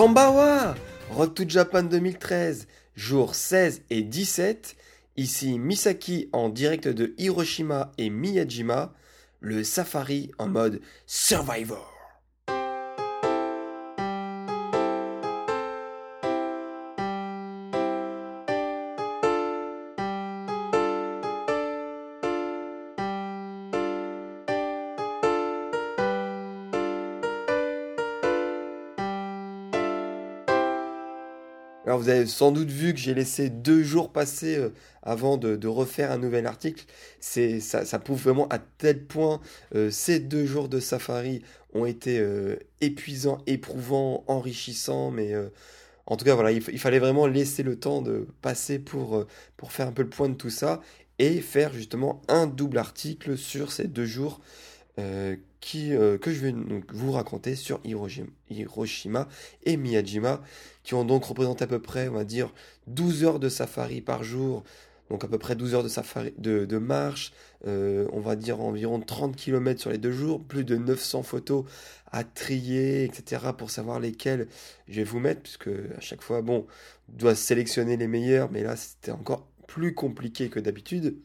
Kambawa Road to Japan 2013, jours 16 et 17. Ici Misaki en direct de Hiroshima et Miyajima, le safari en mode Survivor. Vous avez sans doute vu que j'ai laissé deux jours passer euh, avant de, refaire un nouvel article. C'est ça, prouve vraiment à tel point euh, ces deux jours de safari ont été euh, épuisants, éprouvants, enrichissants, mais en tout cas voilà, il, fallait vraiment laisser le temps de passer pour, pour faire un peu le point de tout ça et faire justement un double article sur ces deux jours qui, que je vais donc vous raconter sur Hiroshima et Miyajima qui ont donc représenté à peu près, on va dire, 12 heures de safari par jour, donc à peu près 12 heures de, safari, de, marche, euh, on va dire environ 30 km sur les deux jours, plus de 900 photos à trier, etc., pour savoir lesquelles je vais vous mettre, puisque à chaque fois, bon, on doit sélectionner les meilleurs, mais là, c'était encore plus compliqué que d'habitude.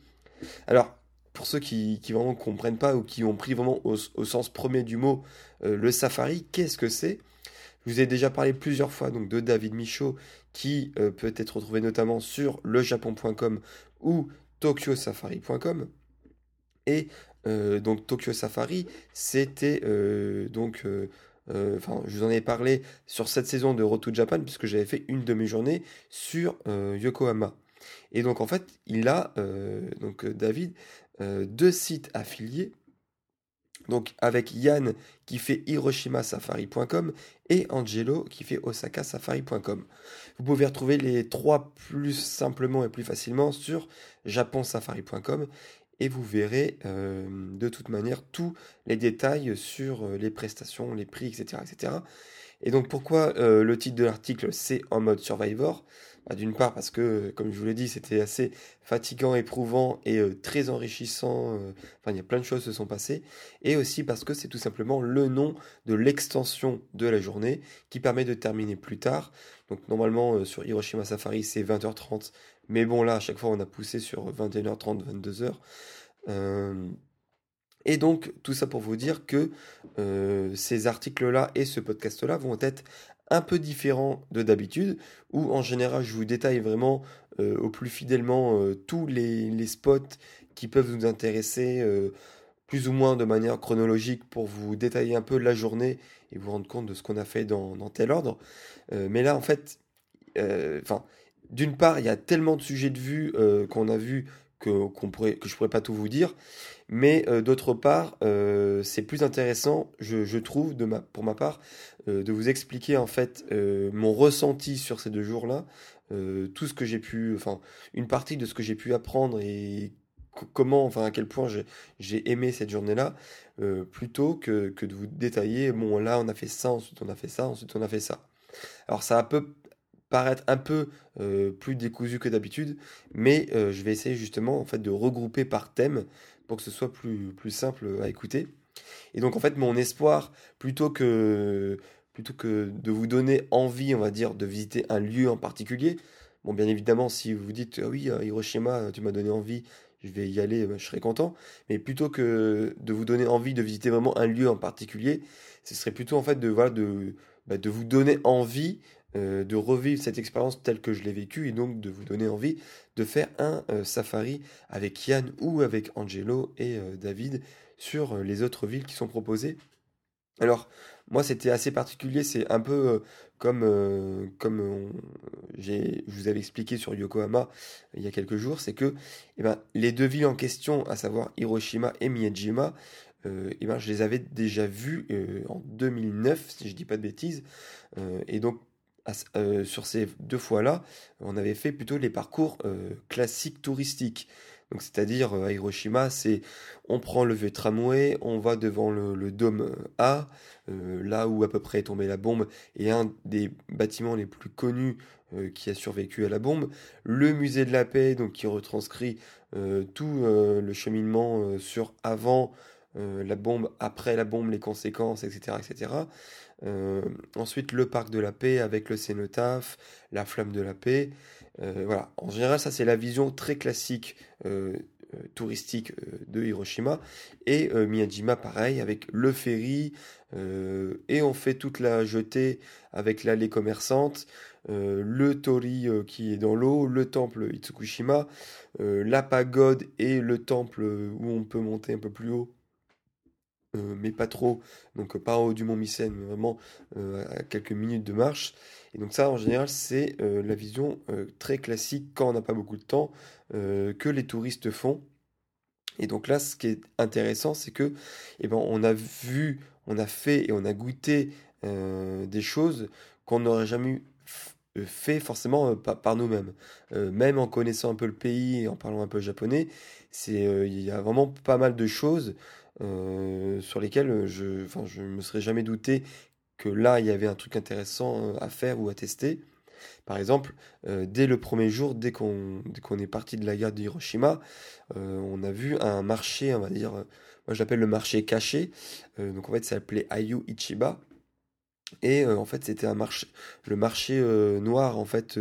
Alors, pour ceux qui, qui vraiment comprennent pas ou qui ont pris vraiment au, sens premier du mot euh, le safari, qu'est-ce que c'est? Je vous ai déjà parlé plusieurs fois donc, de David Michaud, qui euh, peut être retrouvé notamment sur lejapon.com ou tokyosafari.com. Et euh, donc Tokyo Safari, c'était euh, donc... Enfin, je vous en ai parlé sur cette saison de Road Japan, puisque j'avais fait une demi-journée sur Yokohama. Et donc, en fait, il a, donc David, deux sites affiliés donc avec Yann qui fait hiroshimasafari.com et Angelo qui fait osakasafari.com. Vous pouvez retrouver les trois plus simplement et plus facilement sur japonsafari.com et vous verrez euh, de toute manière tous les détails sur euh, les prestations, les prix, etc. etc. Et donc pourquoi euh, le titre de l'article c'est en mode Survivor? Bah, d'une part parce que, comme je vous l'ai dit, c'était assez fatigant, éprouvant et euh, très enrichissant. Euh, enfin, il y a plein de choses qui se sont passées. Et aussi parce que c'est tout simplement le nom de l'extension de la journée qui permet de terminer plus tard. Donc normalement euh, sur Hiroshima Safari c'est 20h30. Mais bon là à chaque fois on a poussé sur 21h30, 22h. Et donc, tout ça pour vous dire que ces articles-là et ce podcast-là vont être un peu différent de d'habitude, où en général je vous détaille vraiment euh, au plus fidèlement euh, tous les, spots qui peuvent nous intéresser, euh, plus ou moins de manière chronologique, pour vous détailler un peu la journée et vous rendre compte de ce qu'on a fait dans, tel ordre. mais là, en fait, enfin, d'une part, il y a tellement de sujets de vue qu'on a vu que, qu'on pourrait, je pourrais pas tout vous dire. Mais d'autre part, c'est plus intéressant, je, trouve, pour ma part, euh, de vous expliquer en fait mon ressenti sur ces deux jours-là, tout ce que j'ai pu, enfin, une partie de ce que j'ai pu apprendre et comment, enfin, à quel point j'ai aimé cette journée-là, plutôt que, que, de vous détailler, bon, là, on a fait ça, ensuite on a fait ça, ensuite on a fait ça. Alors, ça peut paraître un peu plus décousu que d'habitude, mais je vais essayer justement en fait de regrouper par thème pour que ce soit plus, plus simple à écouter. Et donc en fait mon espoir, plutôt que, plutôt que de vous donner envie, on va dire, de visiter un lieu en particulier, bon bien évidemment si vous dites ah oui Hiroshima, tu m'as donné envie, je vais y aller, ben, je serai content. Mais plutôt que de vous donner envie de visiter vraiment un lieu en particulier, ce serait plutôt en fait de, voilà, de, bah, vous donner envie euh, de revivre cette expérience telle que je l'ai vécue et donc de vous donner envie de faire un euh, safari avec Yann ou avec Angelo et euh, David sur les autres villes qui sont proposées Alors, moi, c'était assez particulier. C'est un peu euh, comme, euh, comme je vous avais expliqué sur Yokohama il y a quelques jours. C'est que eh ben, les deux villes en question, à savoir Hiroshima et Miyajima, eh ben, je les avais déjà vues en 2009, si je dis pas de bêtises. et donc, sur ces deux fois-là, on avait fait plutôt les parcours classiques touristiques. C'est-à-dire à Hiroshima, c'est on prend le vieux tramway, on va devant le, dôme A, là où à peu près est tombée la bombe, et un des bâtiments les plus connus qui a survécu à la bombe, le musée de la paix, donc qui retranscrit tout le cheminement sur avant la bombe, après la bombe, les conséquences, etc., etc. ensuite, le parc de la paix avec le cénotaphe, la flamme de la paix. Euh, voilà. En général, ça c'est la vision très classique euh, euh, touristique de Hiroshima. Et Miyajima, pareil, avec le ferry, et on fait toute la jetée avec l'allée commerçante, le tori qui est dans l'eau, le temple Itsukushima, la pagode et le temple où on peut monter un peu plus haut mais pas trop, donc pas en haut du mont Mycène, mais vraiment à quelques minutes de marche. Et donc ça, en général, c'est euh, la vision euh, très classique quand on n'a pas beaucoup de temps euh, que les touristes font. Et donc là, ce qui est intéressant, c'est que, eh ben, on a vu, on a fait et on a goûté des choses qu'on n'aurait jamais fait forcément par, nous-mêmes. même en connaissant un peu le pays et en parlant un peu japonais, c'est il y a vraiment pas mal de choses sur lesquelles je, enfin, je me serais jamais douté que là, il y avait un truc intéressant euh, à faire ou à tester. Par exemple, euh, dès le premier jour, dès qu'on qu'on est parti de la gare d'Hiroshima, euh, on a vu un marché, on va dire, moi je l'appelle le marché caché. donc en fait, ça s'appelait Ayu Ichiba. Et en fait, c'était un le marché noir en fait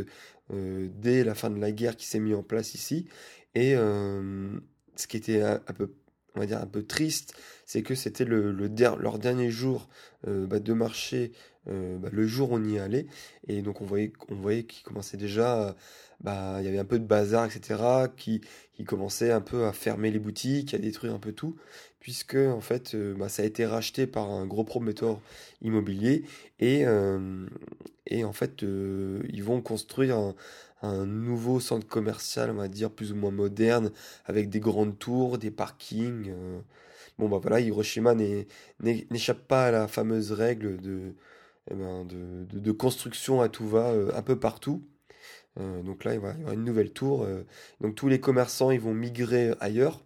dès la fin de la guerre qui s'est mis en place ici. Et ce qui était un peu on va dire un peu triste, c'est que c'était le, leur dernier jour euh, bah, de marché, euh, bah, le jour où on y allait, et donc on voyait, on voyait qu'il commençait déjà, bah, il y avait un peu de bazar, etc., qui, qui commençait un peu à fermer les boutiques, à détruire un peu tout, puisque en fait, euh, ça a été racheté par un gros prometteur immobilier, et, et en fait, ils vont construire un nouveau centre commercial, on va dire, plus ou moins moderne, avec des grandes tours, des parkings. Euh. Bon, bah voilà, Hiroshima n'échappe pas à la fameuse règle de, eh ben, de, construction à tout va, euh, un peu partout. Euh, donc là, il y avoir une nouvelle tour. donc tous les commerçants, ils vont migrer ailleurs,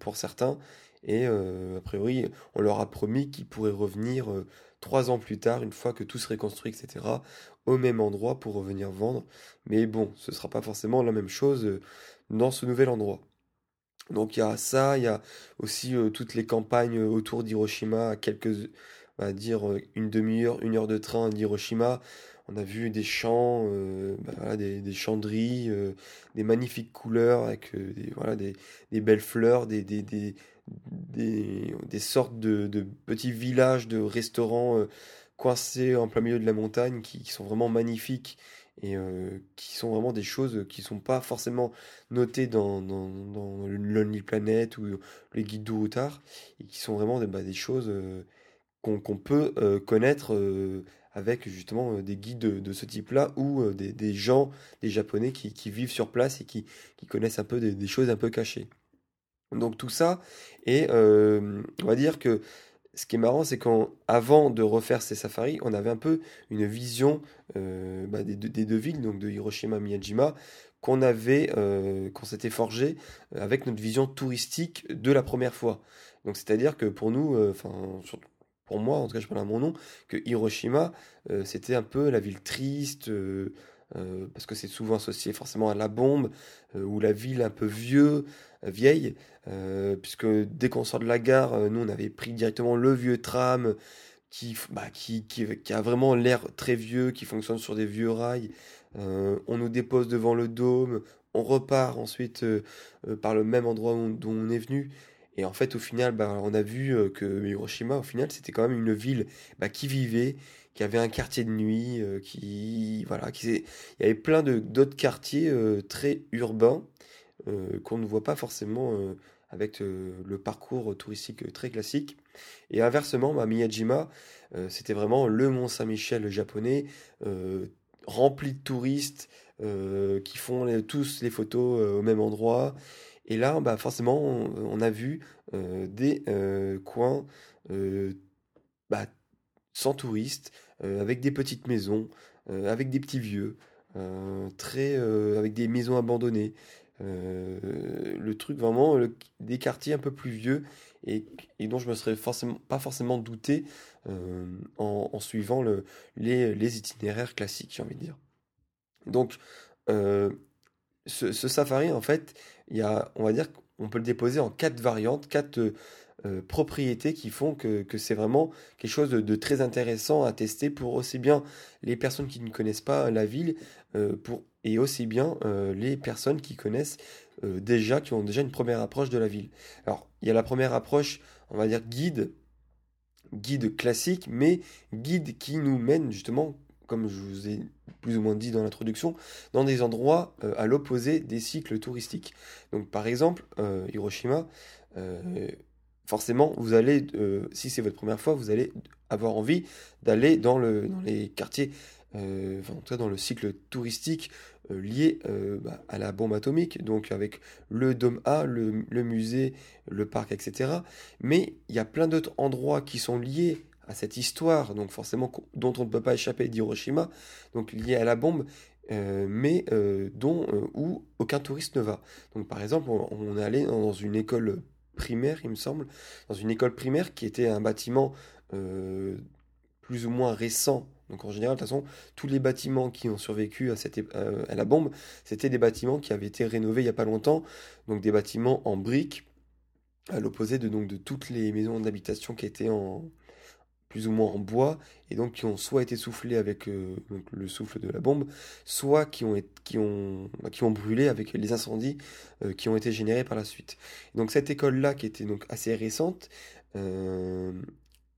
pour certains. Et a priori, on leur a promis qu'ils pourraient revenir trois ans plus tard, une fois que tout serait construit, etc., au même endroit pour revenir vendre. Mais bon, ce sera pas forcément la même chose euh, dans ce nouvel endroit. Donc il y a ça, il y a aussi euh, toutes les campagnes autour d'Hiroshima, quelques, on va dire une demi-heure, une heure de train d'Hiroshima. On a vu des champs, euh, bah, des, des, des magnifiques couleurs avec des, voilà, des, belles fleurs, des, des, des sortes de, petits villages de restaurants coincés en plein milieu de la montagne qui, sont vraiment magnifiques et euh, qui sont vraiment des choses qui sont pas forcément notées dans, dans, Lonely Planet ou les guides du et qui sont vraiment des, bah, choses euh, qu'on peut euh, connaître avec justement des guides de, ce type-là ou des, gens, des Japonais qui, vivent sur place et qui, connaissent un peu des, choses un peu cachées. Donc tout ça, et on va dire que ce qui est marrant, c'est qu'avant de refaire ces safaris, on avait un peu une vision euh, bah, des, deux villes, donc de Hiroshima, Miyajima, qu'on avait, euh, qu'on s'était forgé avec notre vision touristique de la première fois. Donc c'est-à-dire que pour nous, euh, enfin pour moi, en tout cas je parle à mon nom, que Hiroshima, c'était un peu la ville triste. Parce que c'est souvent associé forcément à la bombe, ou la ville un peu vieux, vieille, euh, puisque dès qu'on sort de la gare, euh, nous on avait pris directement le vieux tram qui, bah, qui, qui, a vraiment l'air très vieux, qui fonctionne sur des vieux rails. Euh, on nous dépose devant le dôme, on repart ensuite par le même endroit dont on est venu. Et en fait, au final, bah, on a vu que Hiroshima, au final, c'était quand même une ville bah, qui vivait, qui avait un quartier de nuit, qui voilà, qui il y avait plein de d'autres quartiers très urbains qu'on ne voit pas forcément avec le parcours touristique très classique. Et inversement, bah, Miyajima, c'était vraiment le Mont Saint-Michel japonais, rempli de touristes qui font tous les photos au même endroit. Et là, bah, forcément, on, a vu des coins bah, sans touristes, avec des petites maisons, avec des petits vieux, très, avec des maisons abandonnées. le truc vraiment, des quartiers un peu plus vieux et, dont je me serais pas forcément douté en, suivant le, les, itinéraires classiques, j'ai envie de dire. Donc, ce, safari, en fait, y a, on va dire qu'on peut le déposer en quatre variantes, quatre euh, propriétés qui font que, c'est vraiment quelque chose de, très intéressant à tester pour aussi bien les personnes qui ne connaissent pas la ville euh, pour, et aussi bien euh, les personnes qui connaissent déjà, qui ont déjà une première approche de la ville. Alors, il y a la première approche, on va dire guide, guide classique, mais guide qui nous mène justement comme je vous ai plus ou moins dit dans l'introduction, dans des endroits à l'opposé des cycles touristiques. Donc par exemple, Hiroshima, forcément, vous allez, euh, si c'est votre première fois, vous allez avoir envie d'aller dans, le, dans les quartiers, euh, dans le cycle touristique euh, lié bah, à la bombe atomique, donc avec le Dôme A, le, le musée, le parc, etc. Mais il y a plein d'autres endroits qui sont liés à cette histoire, donc forcément dont on ne peut pas échapper d'Hiroshima, donc lié à la bombe, mais dont où aucun touriste ne va. Donc par exemple, on, on est allé dans une école primaire, il me semble, dans une école primaire qui était un bâtiment euh, plus ou moins récent. Donc en général, de toute façon, tous les bâtiments qui ont survécu à, cette, euh, la bombe, c'était des bâtiments qui avaient été rénovés il n'y a pas longtemps, donc des bâtiments en briques, à l'opposé de toutes les maisons d'habitation qui étaient en, plus ou moins en bois, et donc qui ont soit été soufflés avec euh, le souffle de la bombe, soit qui ont, qui ont, bah, qui ont brûlé avec les incendies euh, qui ont été générés par la suite. Donc cette école-là, qui était donc assez récente, euh,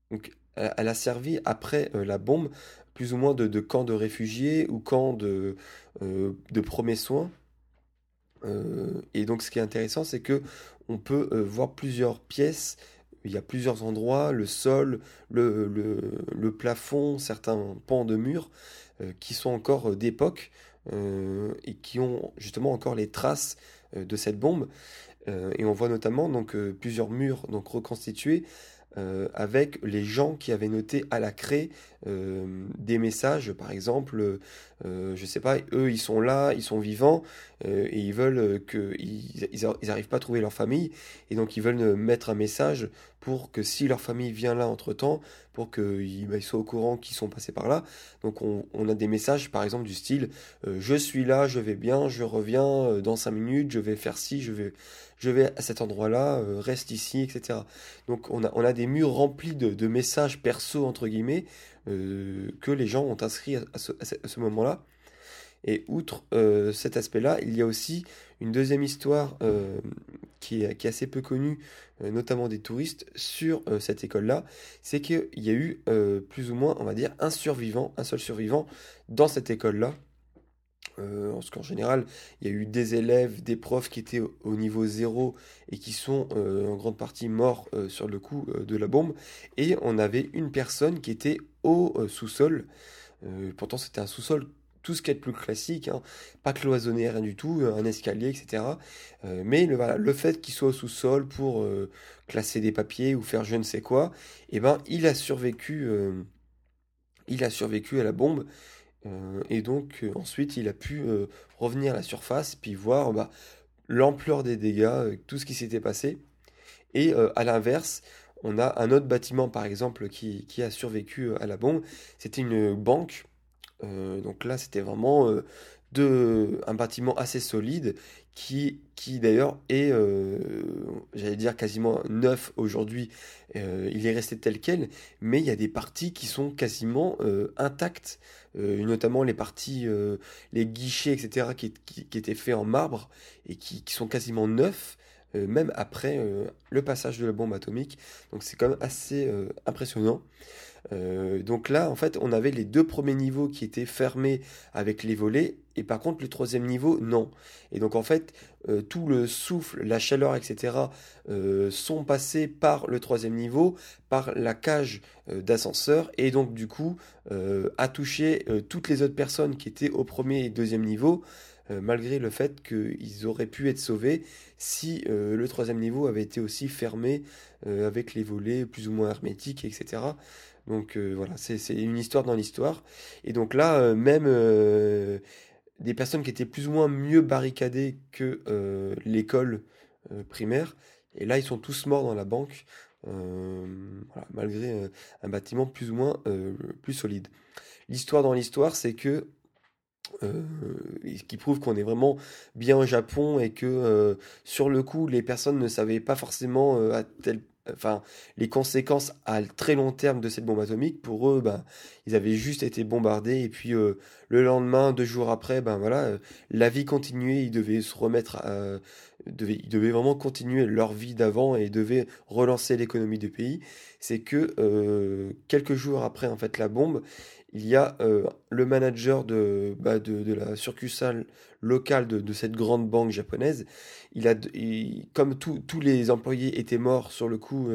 donc, elle a servi après la bombe plus ou moins de, de camp de réfugiés ou camp de, de premiers soins. et donc ce qui est intéressant, c'est que on peut voir plusieurs pièces il y a plusieurs endroits, le sol, le, plafond, certains pans de murs euh, qui sont encore euh, d'époque euh, et qui ont justement encore les traces de cette bombe. et on voit notamment donc plusieurs murs donc reconstitués euh, avec les gens qui avaient noté à la craie euh, des messages, par exemple, euh, je sais pas, eux ils sont là, ils sont vivants et ils veulent que ils, ils, pas à trouver leur famille et donc ils veulent mettre un message pour que si leur famille vient là entre temps, pour qu'ils bah, soient au courant qu'ils sont passés par là. Donc on, a des messages par exemple du style je suis là, je vais bien, je reviens dans 5 minutes, je vais faire ci, je vais je vais à cet endroit-là, euh, reste ici, etc. Donc on a, on a des murs remplis de, messages perso, entre guillemets, euh, que les gens ont inscrits à, ce, moment-là. Et outre euh, cet aspect-là, il y a aussi une deuxième histoire qui, est, qui, est, assez peu connue, notamment des touristes, sur cette école-là. C'est qu'il y a eu plus ou moins, on va dire, un survivant, un seul survivant dans cette école-là. Euh, parce qu'en général, il y a eu des élèves, des profs qui étaient au, niveau zéro et qui sont euh, en grande partie morts euh, sur le coup de la bombe. Et on avait une personne qui était au sous-sol. pourtant, c'était un sous-sol tout ce qui est plus classique, hein. pas cloisonné, rien du tout, un escalier, etc. mais le, fait qu'il soit au sous-sol pour classer des papiers ou faire je ne sais quoi, eh ben, il a survécu, il a survécu à la bombe euh, et donc euh, ensuite il a pu euh, revenir à la surface puis voir bah, l'ampleur des dégâts, tout ce qui s'était passé. Et à l'inverse, on a un autre bâtiment par exemple qui, a survécu à la bombe. C'était une banque. donc là c'était vraiment un bâtiment assez solide qui, d'ailleurs est, euh, j'allais dire, quasiment neuf aujourd'hui. Euh, il est resté tel quel, mais il y a des parties qui sont quasiment euh, intactes, notamment les parties, les guichets, etc., qui, qui, étaient faits en marbre et qui, qui sont quasiment neufs. même après le passage de la bombe atomique. Donc c'est quand même assez impressionnant. Euh, donc là, en fait, on avait les deux premiers niveaux qui étaient fermés avec les volets, et par contre, le troisième niveau, non. Et donc, en fait, euh, tout le souffle, la chaleur, etc., euh, sont passés par le troisième niveau, par la cage d'ascenseur, et donc, du coup, a touché toutes les autres personnes qui étaient au premier et deuxième niveau, malgré le fait qu'ils auraient pu être sauvés si le troisième niveau avait été aussi fermé avec les volets plus ou moins hermétiques, etc. Donc euh, voilà, c'est une histoire dans l'histoire. Et donc là, euh, même euh, des personnes qui étaient plus ou moins mieux barricadées que l'école primaire, et là, ils sont tous morts dans la banque, malgré un bâtiment plus ou moins plus solide. L'histoire dans l'histoire, c'est que ce qui prouve qu'on est vraiment bien au Japon et que sur le coup, les personnes ne savaient pas forcément à tel enfin, les conséquences à très long terme de cette bombe atomique, pour eux, ben, ils avaient juste été bombardés et puis euh, le lendemain, deux jours après, ben voilà, euh, la vie continuait, ils devaient se remettre, ils devaient vraiment continuer leur vie d'avant et devaient relancer l'économie du pays. C'est que euh, quelques jours après en fait la bombe, il y a le manager de, bah, de, la succursale locale de, cette grande banque japonaise. Il a, comme tous les employés étaient morts sur le coup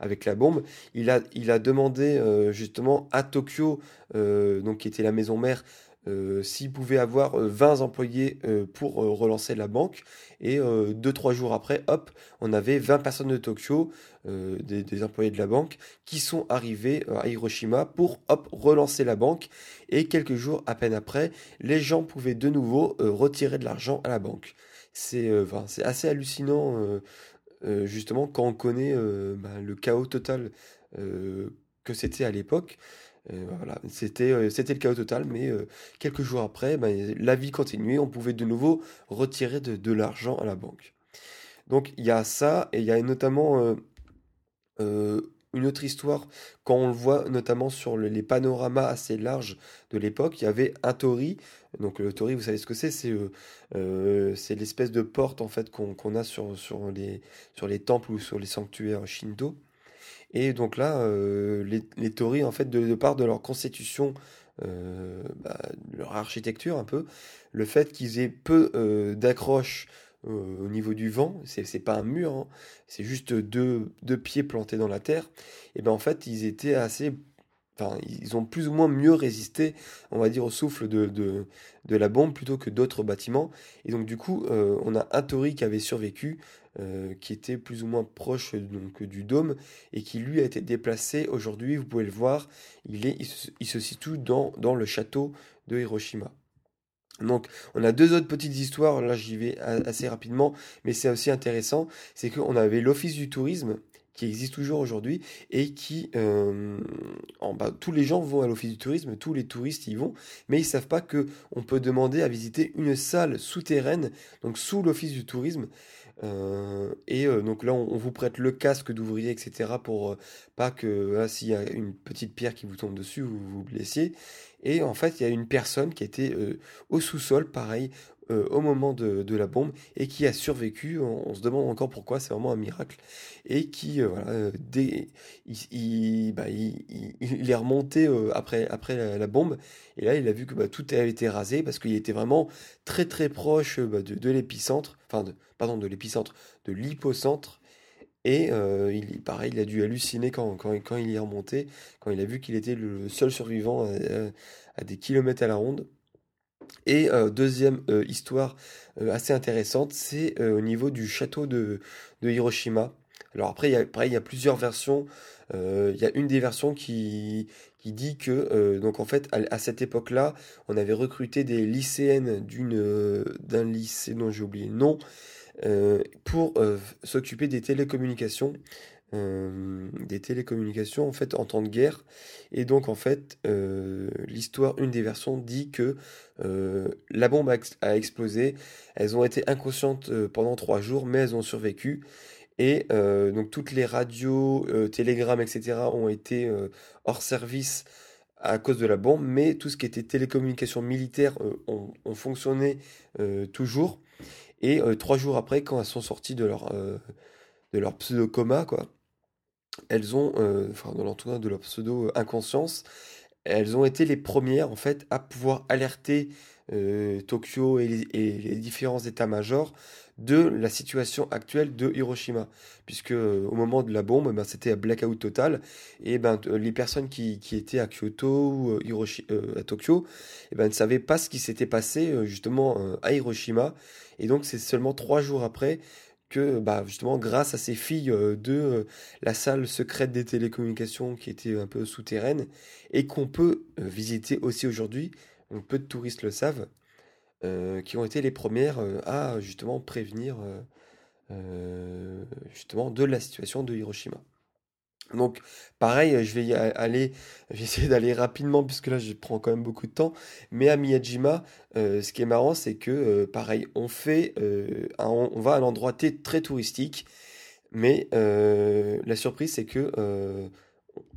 avec la bombe, il a, il a demandé justement à Tokyo, donc qui était la maison mère, euh, s'il pouvait avoir 20 employés pour relancer la banque. Et 2-3 jours après, hop, on avait 20 personnes de Tokyo, des, des, employés de la banque, qui sont arrivés à Hiroshima pour hop, relancer la banque. Et quelques jours à peine après, les gens pouvaient de nouveau retirer de l'argent à la banque. C'est assez hallucinant, justement, quand on connaît bah, le chaos total que c'était à l'époque. Euh, voilà, c'était euh, c'était le chaos total, mais euh, quelques jours après, ben, la vie continuait, on pouvait de nouveau retirer de, l'argent à la banque. Donc il y a ça, et il y a notamment une autre histoire, quand on le voit notamment sur les panoramas assez larges de l'époque, il y avait un tori. Donc le tori, vous savez ce que c'est? C'est c'est l'espèce de porte en fait qu'on a sur, sur, les, sur les temples ou sur les sanctuaires shinto. Et donc là, euh, les, les Tories, en fait, de, part de leur constitution, euh, bah, leur architecture un peu, le fait qu'ils aient peu euh, d'accroches au niveau du vent, c'est pas un mur, hein, c'est juste deux, pieds plantés dans la terre, et ben en fait, ils étaient assez Enfin, ils ont plus ou moins mieux résisté, on va dire, au souffle de, de, de la bombe plutôt que d'autres bâtiments. Et donc, du coup, on a un Tori qui avait survécu, euh, qui était plus ou moins proche donc, du dôme et qui lui a été déplacé. Aujourd'hui, vous pouvez le voir, il, se, situe dans, le château de Hiroshima. Donc, on a deux autres petites histoires, là j'y vais assez rapidement, mais c'est aussi intéressant, c'est qu'on avait l'Office du tourisme qui existe toujours aujourd'hui et qui euh, en, bas, tous les gens vont à l'office du tourisme, tous les touristes y vont, mais ils savent pas que on peut demander à visiter une salle souterraine, donc sous l'office du tourisme, euh, et euh, donc là, on, vous prête le casque d'ouvrier, etc. pour euh, pas que s'il y a une petite pierre qui vous tombe dessus, vous vous blessiez. Et en fait, il y a une personne qui était au sous-sol, pareil, euh, au moment de, la bombe et qui a survécu. On, se demande encore pourquoi, c'est vraiment un miracle. Et qui, euh, voilà, euh, bah, il, il, est remonté après, après la, bombe et là il a vu que bah, tout avait été rasé parce qu'il était vraiment très très proche bah, de, l'épicentre, enfin, de, pardon, de l'épicentre, de l'hypocentre. Et il, pareil, il a dû halluciner quand, quand, quand, il est remonté, quand il a vu qu'il était le seul survivant à des kilomètres à la ronde. Et euh, deuxième euh, histoire euh, assez intéressante, c'est au niveau du château de, Hiroshima. Alors après, il y a, il y a plusieurs versions. il y a une des versions qui, dit que, donc en fait, à, cette époque-là, on avait recruté des lycéennes d'une, d'un lycée dont j'ai oublié le nom, pour s'occuper des télécommunications euh, des télécommunications en fait en temps de guerre. Et donc en fait euh, l'histoire une des versions dit que euh, la bombe a, explosé. Elles ont été inconscientes pendant trois jours mais elles ont survécu. Et donc toutes les radios télégrammes etc ont été hors service à cause de la bombe. Mais tout ce qui était télécommunications militaires ont, ont, fonctionné toujours. Et trois jours après quand elles sont sorties de leur de leur pseudo coma quoi elles ont, enfin dans l'entourage de leur pseudo inconscience, elles ont été les premières en fait à pouvoir alerter Tokyo et les différents états-majors de la situation actuelle de Hiroshima. Puisque euh, au moment de la bombe, ben, c'était un blackout total. Et ben, les personnes qui, étaient à Kyoto ou euh, euh, à Tokyo et ben, ne savaient pas ce qui s'était passé justement à Hiroshima. Et donc c'est seulement trois jours après que bah, justement grâce à ces filles de la salle secrète des télécommunications qui était un peu souterraine et qu'on peut visiter aussi aujourd'hui, peu de touristes le savent, euh, qui ont été les premières euh, à justement prévenir euh, justement de la situation de Hiroshima. Donc pareil, je vais aller, j'essaie d'aller rapidement puisque là je prends quand même beaucoup de temps. Mais à Miyajima, ce qui est marrant, c'est que pareil, on fait, on va à un endroit très touristique, mais la surprise c'est que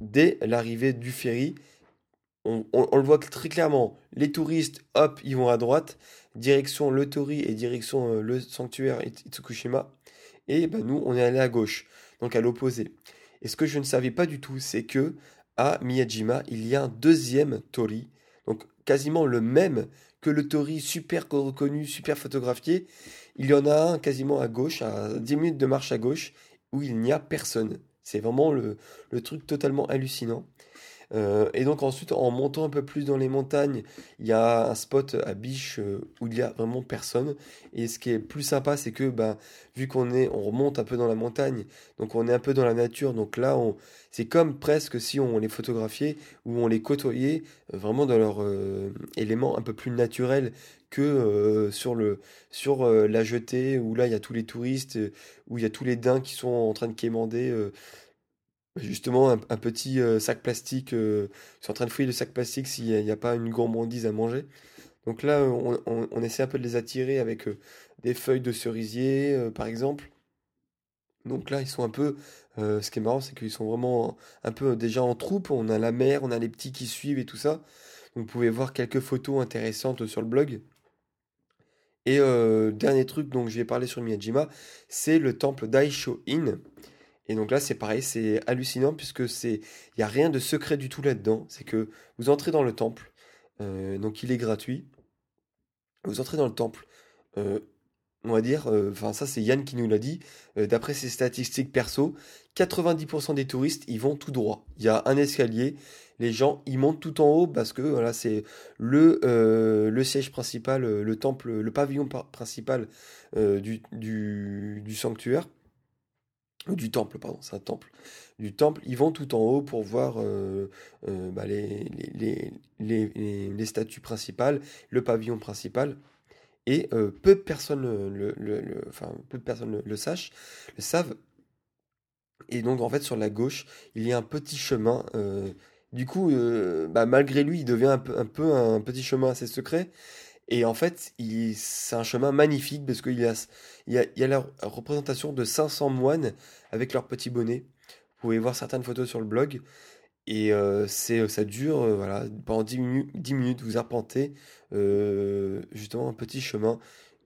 dès l'arrivée du ferry, on, le voit très clairement. Les touristes, hop, ils vont à droite, direction le Tori et direction euh, le sanctuaire Itsukushima. Et ben, nous, on est allé à gauche, donc à l'opposé. Et ce que je ne savais pas du tout, c'est que à Miyajima, il y a un deuxième Tori, donc quasiment le même que le Tori super reconnu, super photographié. Il y en a un quasiment à gauche, à 10 minutes de marche à gauche, où il n'y a personne. C'est vraiment le truc totalement hallucinant. Euh, et donc ensuite, en montant un peu plus dans les montagnes, il y a un spot à Biche euh, où il y a vraiment personne. Et ce qui est plus sympa, c'est que ben, vu qu'on est, on remonte un peu dans la montagne, donc on est un peu dans la nature. Donc là, c'est comme presque si on les photographiait ou on les côtoyait euh, vraiment dans leur élément un peu plus naturel que sur le sur la jetée où là il y a tous les touristes où il y a tous les daims qui sont en train de quémander justement un, petit euh, sac plastique. Euh, ils sont en train de fouiller le sac plastique s'il n'y a, pas une gourmandise à manger. Donc là, on, essaie un peu de les attirer avec euh, des feuilles de cerisier, par exemple. Donc là, ils sont un peu. ce qui est marrant, c'est qu'ils sont vraiment un peu déjà en troupe. On a la mer, on a les petits qui suivent et tout ça. Donc vous pouvez voir quelques photos intéressantes sur le blog. Et dernier truc dont je vais parler sur Miyajima, c'est le temple Daisho-in. Et donc là, c'est pareil, c'est hallucinant puisque c'est, il y a rien de secret du tout là-dedans. C'est que vous entrez dans le temple, euh, donc il est gratuit. Vous entrez dans le temple, euh, on va dire, euh, enfin ça c'est Yann qui nous l'a dit. D'après ses statistiques perso, 90% des touristes ils vont tout droit. Il y a un escalier, les gens ils montent tout en haut parce que voilà c'est le siège principal, le temple, le pavillon principal du sanctuaire du temple, pardon, c'est un temple, du temple, ils vont tout en haut pour voir euh, euh, bah, les, statues principales, le pavillon principal, et euh, peu de personnes le, sachent, savent. Et donc en fait sur la gauche, il y a un petit chemin. du coup, bah, malgré lui, il devient un peu un petit chemin assez secret. Et en fait, c'est un chemin magnifique parce qu'il y a, il y, a, la représentation de 500 moines avec leur petit bonnet. Vous pouvez voir certaines photos sur le blog. Et euh, ça dure euh, voilà, pendant 10 minutes, 10 minutes vous arpentez euh, justement un petit chemin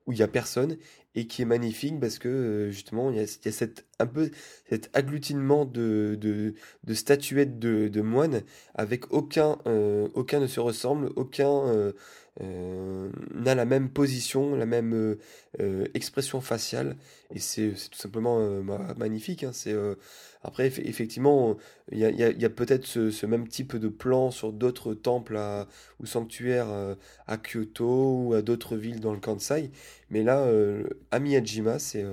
où il n'y a personne et qui est magnifique parce que justement il y a, cette, un peu cet agglutinement de, de, de statuettes de, de, moines avec aucun, aucun ne se ressemble, aucun euh, n'a la même position, la même euh, euh, expression faciale, et c'est tout simplement magnifique. Hein. après, effectivement, il y a, peut-être ce, même type de plan sur d'autres temples ou sanctuaires à Kyoto ou à d'autres villes dans le Kansai, mais là, à Miyajima, c'est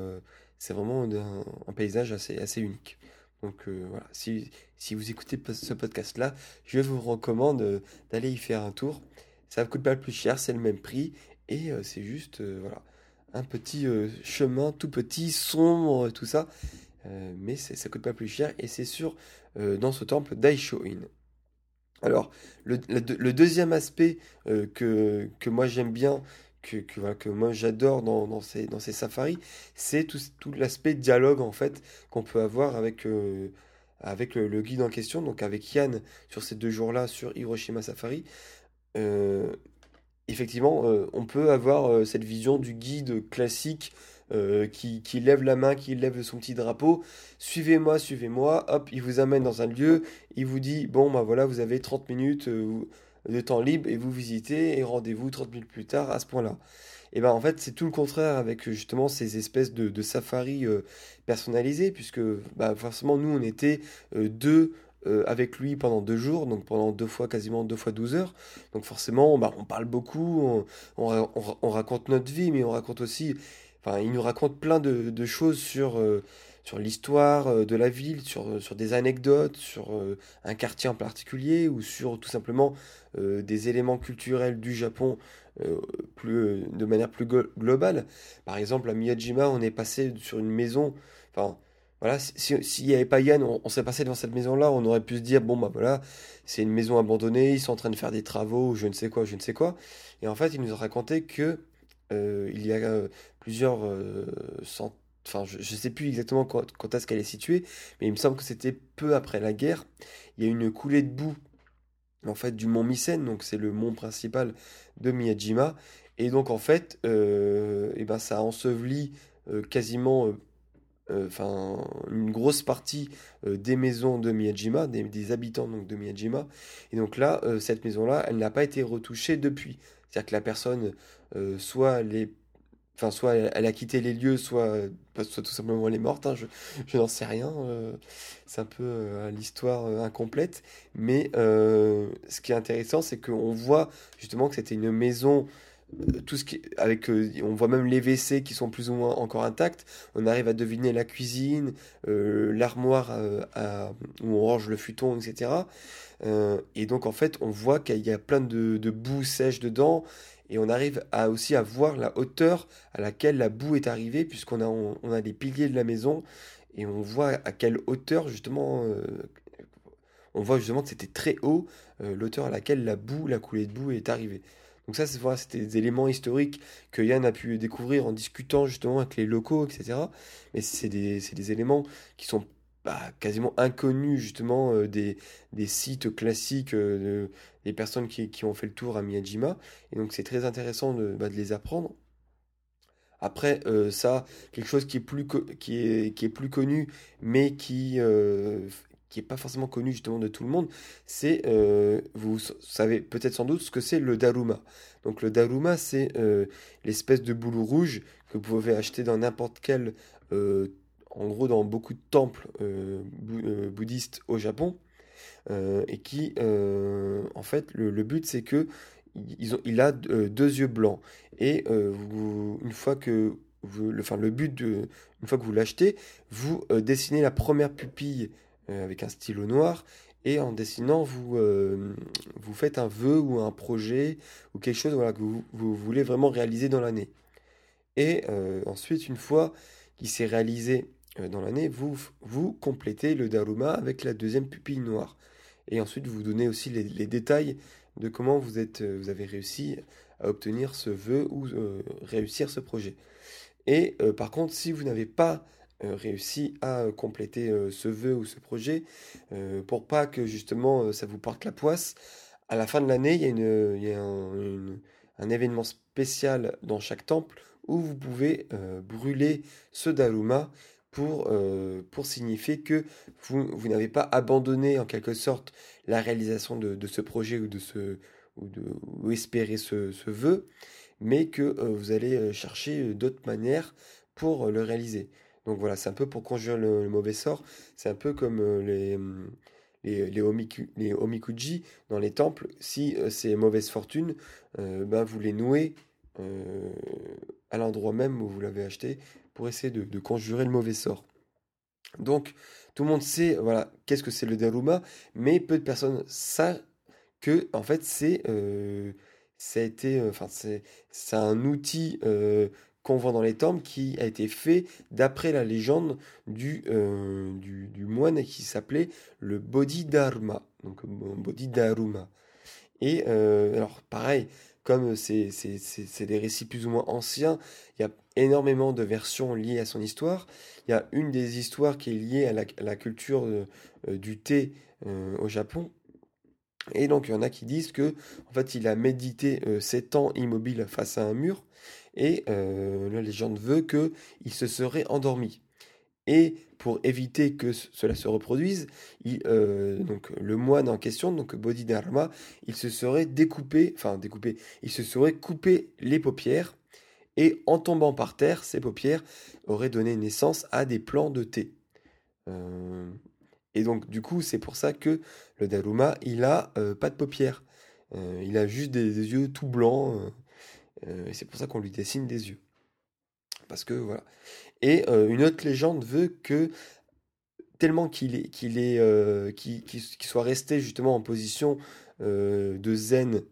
vraiment un, paysage assez, unique. Donc voilà, si vous écoutez ce podcast-là, je vous recommande d'aller y faire un tour. Ça coûte pas plus cher, c'est le même prix. Et euh, c'est juste euh, voilà, un petit euh, chemin tout petit, sombre, tout ça. mais ça coûte pas plus cher. Et c'est sûr, dans ce temple d'Aisho-in. Alors, le, deuxième aspect que, que moi j'aime bien, que, que, moi j'adore dans, dans, ces, dans ces safaris, c'est tout, tout l'aspect dialogue en fait qu'on peut avoir avec, avec le, le, guide en question, donc avec Yann sur ces deux jours-là sur Hiroshima Safari. Euh, effectivement, euh, on peut avoir euh, cette vision du guide classique qui, lève la main, qui lève son petit drapeau. Suivez-moi, suivez-moi. Hop, il vous amène dans un lieu. Il vous dit, bon, bah voilà, vous avez 30 minutes de temps libre et vous visitez et rendez-vous 30 minutes plus tard à ce point-là. Et ben en fait c'est tout le contraire avec justement ces espèces de, de safari personnalisés puisque bah, forcément nous on était deux euh, avec lui pendant deux jours, donc pendant deux fois, quasiment deux fois 12 heures. Donc forcément, bah, on parle beaucoup, on, raconte notre vie, mais on raconte aussi, enfin, il nous raconte plein de, choses sur, euh, sur l'histoire euh, de la ville, sur, sur des anecdotes, sur un quartier en particulier, ou sur tout simplement des éléments culturels du Japon plus, de manière plus globale. Par exemple, à Miyajima, on est passé sur une maison, enfin, voilà, s'il n'y avait pas Yann, on, serait passé devant cette maison-là, on aurait pu se dire, bon, bah voilà, c'est une maison abandonnée, ils sont en train de faire des travaux, je ne sais quoi, je ne sais quoi. Et en fait, il nous a raconté que euh, il y a euh, plusieurs euh, enfin, je ne sais plus exactement quand, quand est-ce qu'elle est située, mais il me semble que c'était peu après la guerre. Il y a une coulée de boue, en fait, du mont Mycène, donc c'est le mont principal de Miyajima. Et donc, en fait, et ben, ça a enseveli quasiment euh, enfin une grosse partie euh, des maisons de Miyajima, des, habitants donc de Miyajima. Et donc là, euh, cette maison-là, elle n'a pas été retouchée depuis. C'est-à-dire que la personne, soit les Enfin, soit elle a quitté les lieux, soit, soit tout simplement elle est morte, hein, je, je n'en sais rien. c'est un peu l'histoire incomplète. Mais ce qui est intéressant, c'est qu'on voit justement que c'était une maison tout ce qui avec euh, on voit même les WC qui sont plus ou moins encore intacts. On arrive à deviner la cuisine euh, l'armoire où on range le futon etc et donc en fait on voit qu'il y a plein de, boue sèche dedans. Et on arrive aussi à voir la hauteur à laquelle la boue est arrivée puisqu'on a on, a les piliers de la maison. Et on voit à quelle hauteur justement on voit justement que c'était très haut l'hauteur à laquelle la boue la coulée de boue est arrivée donc ça, c'est c'était des éléments historiques que Yann a pu découvrir en discutant justement avec les locaux, etc. Mais c'est des, des, éléments qui sont bah, quasiment inconnus justement euh, des, des, sites classiques euh, des personnes qui, qui, ont fait le tour à Miyajima. Et donc c'est très intéressant de, bah, de, les apprendre. Après, euh, ça, quelque chose qui est plus, qui est, qui est plus connu, mais qui qui est pas forcément connu justement de tout le monde, c'est, euh, vous savez peut-être sans doute ce que c'est le daruma. Donc le daruma, c'est euh, l'espèce de boulot rouge que vous pouvez acheter dans n'importe quel, euh, en gros dans beaucoup de temples bouddhistes au Japon, et qui, en fait, le, but c'est que ils ont, il a deux yeux blancs, et une fois que vous, le, enfin, le but de, une fois que vous l'achetez, vous dessinez la première pupille avec un stylo noir. Et en dessinant, vous, euh, vous faites un vœu ou un projet ou quelque chose voilà, que vous, voulez vraiment réaliser dans l'année. Et euh, ensuite, une fois qu'il s'est réalisé dans l'année, vous, vous complétez le Daruma avec la deuxième pupille noire. Et ensuite, vous donnez aussi les, les détails de comment vous, êtes, vous avez réussi à obtenir ce vœu ou réussir ce projet. Et par contre, si vous n'avez pas euh, réussi à euh, compléter euh, ce vœu ou ce projet pour pas que justement ça vous porte la poisse. À la fin de l'année, il y a, une, il y a un, événement spécial dans chaque temple où vous pouvez brûler ce Daruma pour, pour signifier que vous, vous n'avez pas abandonné en quelque sorte la réalisation de, ce projet ou de ce ou espérer ce, ce vœu, mais que vous allez chercher d'autres manières pour le réaliser. Donc voilà, c'est un peu pour conjurer le, mauvais sort. C'est un peu comme euh, les, les, les, omikuji dans les temples. Si euh, c'est mauvaise fortune, euh, ben vous les nouez à l'endroit même où vous l'avez acheté pour essayer de, conjurer le mauvais sort. Donc, tout le monde sait, voilà, qu'est-ce que c'est le Daruma, mais peu de personnes savent que, en c'est, c'est un outil qu'on voit dans les temples qui a été fait d'après la légende du, euh, moine qui s'appelait le Bodhidharma. Donc Bodhidharma. Et euh, alors pareil, comme c'est des récits plus ou moins anciens, il y a énormément de versions liées à son histoire. Il y a une des histoires qui est liée à la, culture euh, du thé au Japon. Et donc il y en a qui disent que en fait il a médité euh, sept ans immobile face à un mur et euh, la légende veut que il se serait endormi. Et pour éviter que cela se reproduise, euh, le moine en question, donc Bodhidharma, il se serait découpé, enfin découpé, il se serait coupé les paupières et en tombant par terre, ses paupières auraient donné naissance à des plants de thé. Et donc, du coup, c'est pour ça que le Daruma, il a euh, pas de paupières. Euh, il a juste des, yeux tout blancs. Euh, et c'est pour ça qu'on lui dessine des yeux. Parce que voilà. Et une autre légende veut que tellement qu'il est, qu'il est, qu'il, soit resté justement en position de zen,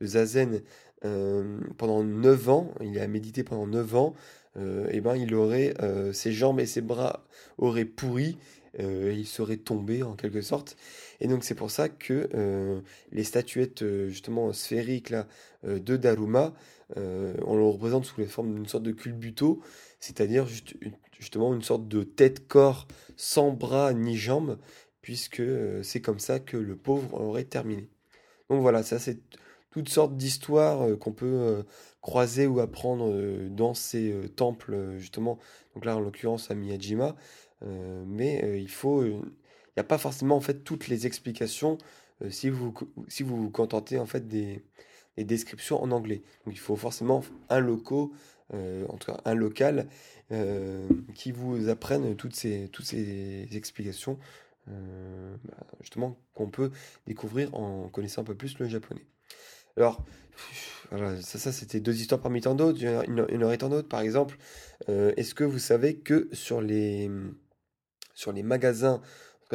de zazen pendant 9 ans, il a médité pendant 9 ans, et ben il aurait ses jambes et ses bras auraient pourri euh, il serait tombé en quelque sorte. Et donc c'est pour ça que euh, les statuettes euh, justement sphériques là, de Daruma, on le représente sous la forme d'une sorte de culbuto, c'est-à-dire justement une sorte de tête-corps sans bras ni jambes, puisque c'est comme ça que le pauvre aurait terminé. Donc voilà, ça c'est toutes sortes d'histoires qu'on peut croiser ou apprendre dans ces temples, justement. Donc là, en l'occurrence, à Miyajima. Euh, mais euh, il faut, il n'y a pas forcément en fait toutes les explications euh, si vous si vous vous contentez en fait des, des descriptions en anglais. Donc il faut forcément un loco, en tout cas un local, qui vous apprenne toutes ces, toutes ces explications, bah, justement, qu'on peut découvrir en connaissant un peu plus le japonais. Alors, ça, ça c'était deux histoires parmi tant d'autres. Il y en tant d'autres. Par exemple, est-ce que vous savez que sur les, sur les magasins,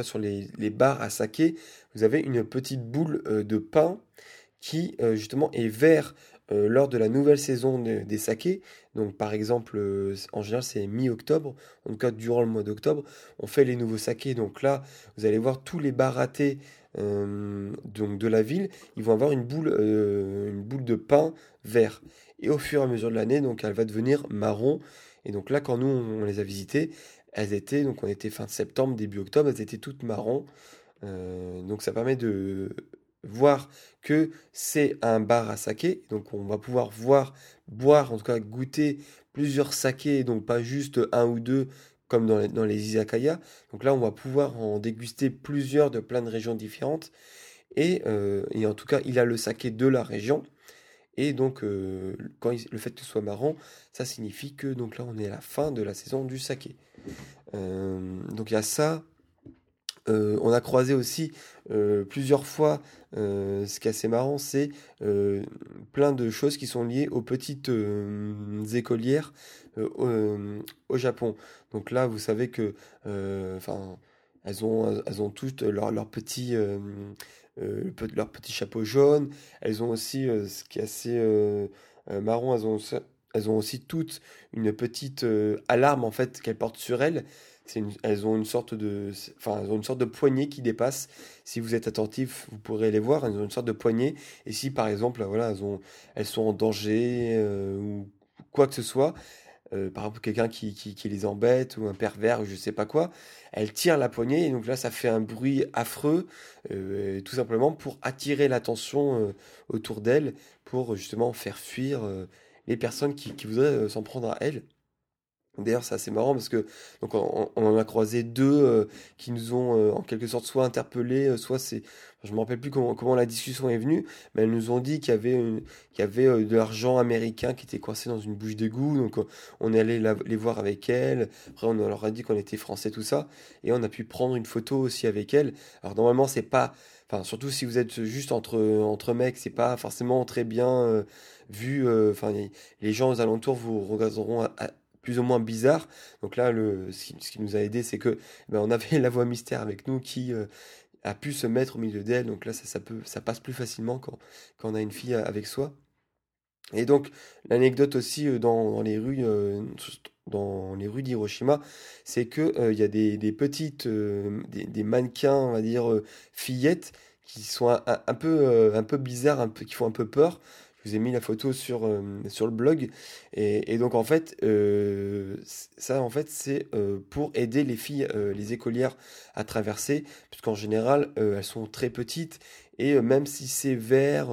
sur les, les bars à saké, vous avez une petite boule euh, de pain qui euh, justement est vert euh, lors de la nouvelle saison des sakés. Donc par exemple, en général c'est mi-octobre, en tout cas durant le mois d'octobre, on fait les nouveaux sakés. Donc là, vous allez voir tous les baratés donc de la ville, ils vont avoir une boule, une boule de pain vert. Et au fur et à mesure de l'année, donc elle va devenir marron. Et donc là, quand nous on les a visités, elles étaient, donc on était fin septembre, début octobre, elles étaient toutes marron. Euh, donc ça permet de voir que c'est un bar à saké. Donc on va pouvoir voir, boire, en tout cas goûter plusieurs sakés, donc pas juste un ou deux comme dans les, dans izakaya. Donc là on va pouvoir en déguster plusieurs de plein de régions différentes. Et, euh, et en tout cas il a le saké de la région. Et donc, euh, quand le fait que ce soit marron, ça signifie que donc là, on est à la fin de la saison du saké. Euh, donc il y a ça. Euh, on a croisé aussi plusieurs fois, ce qui est assez marrant, c'est plein de choses qui sont liées aux petites écolières au, Japon. Donc là, vous savez que, elles ont, elles ont toutes leur, leur petit euh, chapeau jaune. Elles ont aussi, euh, ce qui est assez euh, marron, elles ont, elles ont aussi toutes une petite alarme en fait qu'elles portent sur elles. Une, elles ont une sorte de, enfin, elles ont une sorte de poignée qui dépasse. Si vous êtes attentif, vous pourrez les voir. Elles ont une sorte de poignée. Et si par exemple, voilà, elles ont, elles sont en danger ou quoi que ce soit, euh, par exemple quelqu'un qui, les embête ou un pervers ou je sais pas quoi, elle tire la poignée et donc là ça fait un bruit affreux, euh, tout simplement pour attirer l'attention euh, autour d'elle, pour justement faire fuir les personnes qui, voudraient s'en prendre à elle. D'ailleurs, c'est assez marrant parce que donc on, en a croisé deux euh, qui nous ont euh, en quelque sorte soit interpellés, euh, soit c'est, je me rappelle plus comment, la discussion est venue, mais elles nous ont dit qu'il y avait, qu'il y avait de l'argent américain qui était coincé dans une bouche d'égout, donc on est allé les voir avec elles. Après, on leur a dit qu'on était français, tout ça, et on a pu prendre une photo aussi avec elles. Alors normalement, c'est pas, surtout si vous êtes juste entre entre mecs, c'est pas forcément très bien vu. Enfin, les gens aux alentours vous regarderont plus ou moins bizarre. Donc là, ce, qui, nous a aidé, c'est que ben, on avait la voix mystère avec nous qui euh, a pu se mettre au milieu d'elle. Donc là, ça, ça, ça passe plus facilement quand on a une fille avec soi. Et donc, l'anecdote aussi euh, dans, les rues, euh, dans les rues d'Hiroshima, c'est que il y a des, des petites, des, mannequins, on va dire fillettes, qui sont un, peu, un peu bizarres, un peu, qui font un peu peur. Je vous ai mis la photo sur, euh, sur le blog. Et, donc, en fait, euh, ça, en fait, c'est euh, pour aider les filles, les écolières à traverser, puisqu'en général, elles sont très petites Et même si c'est vert,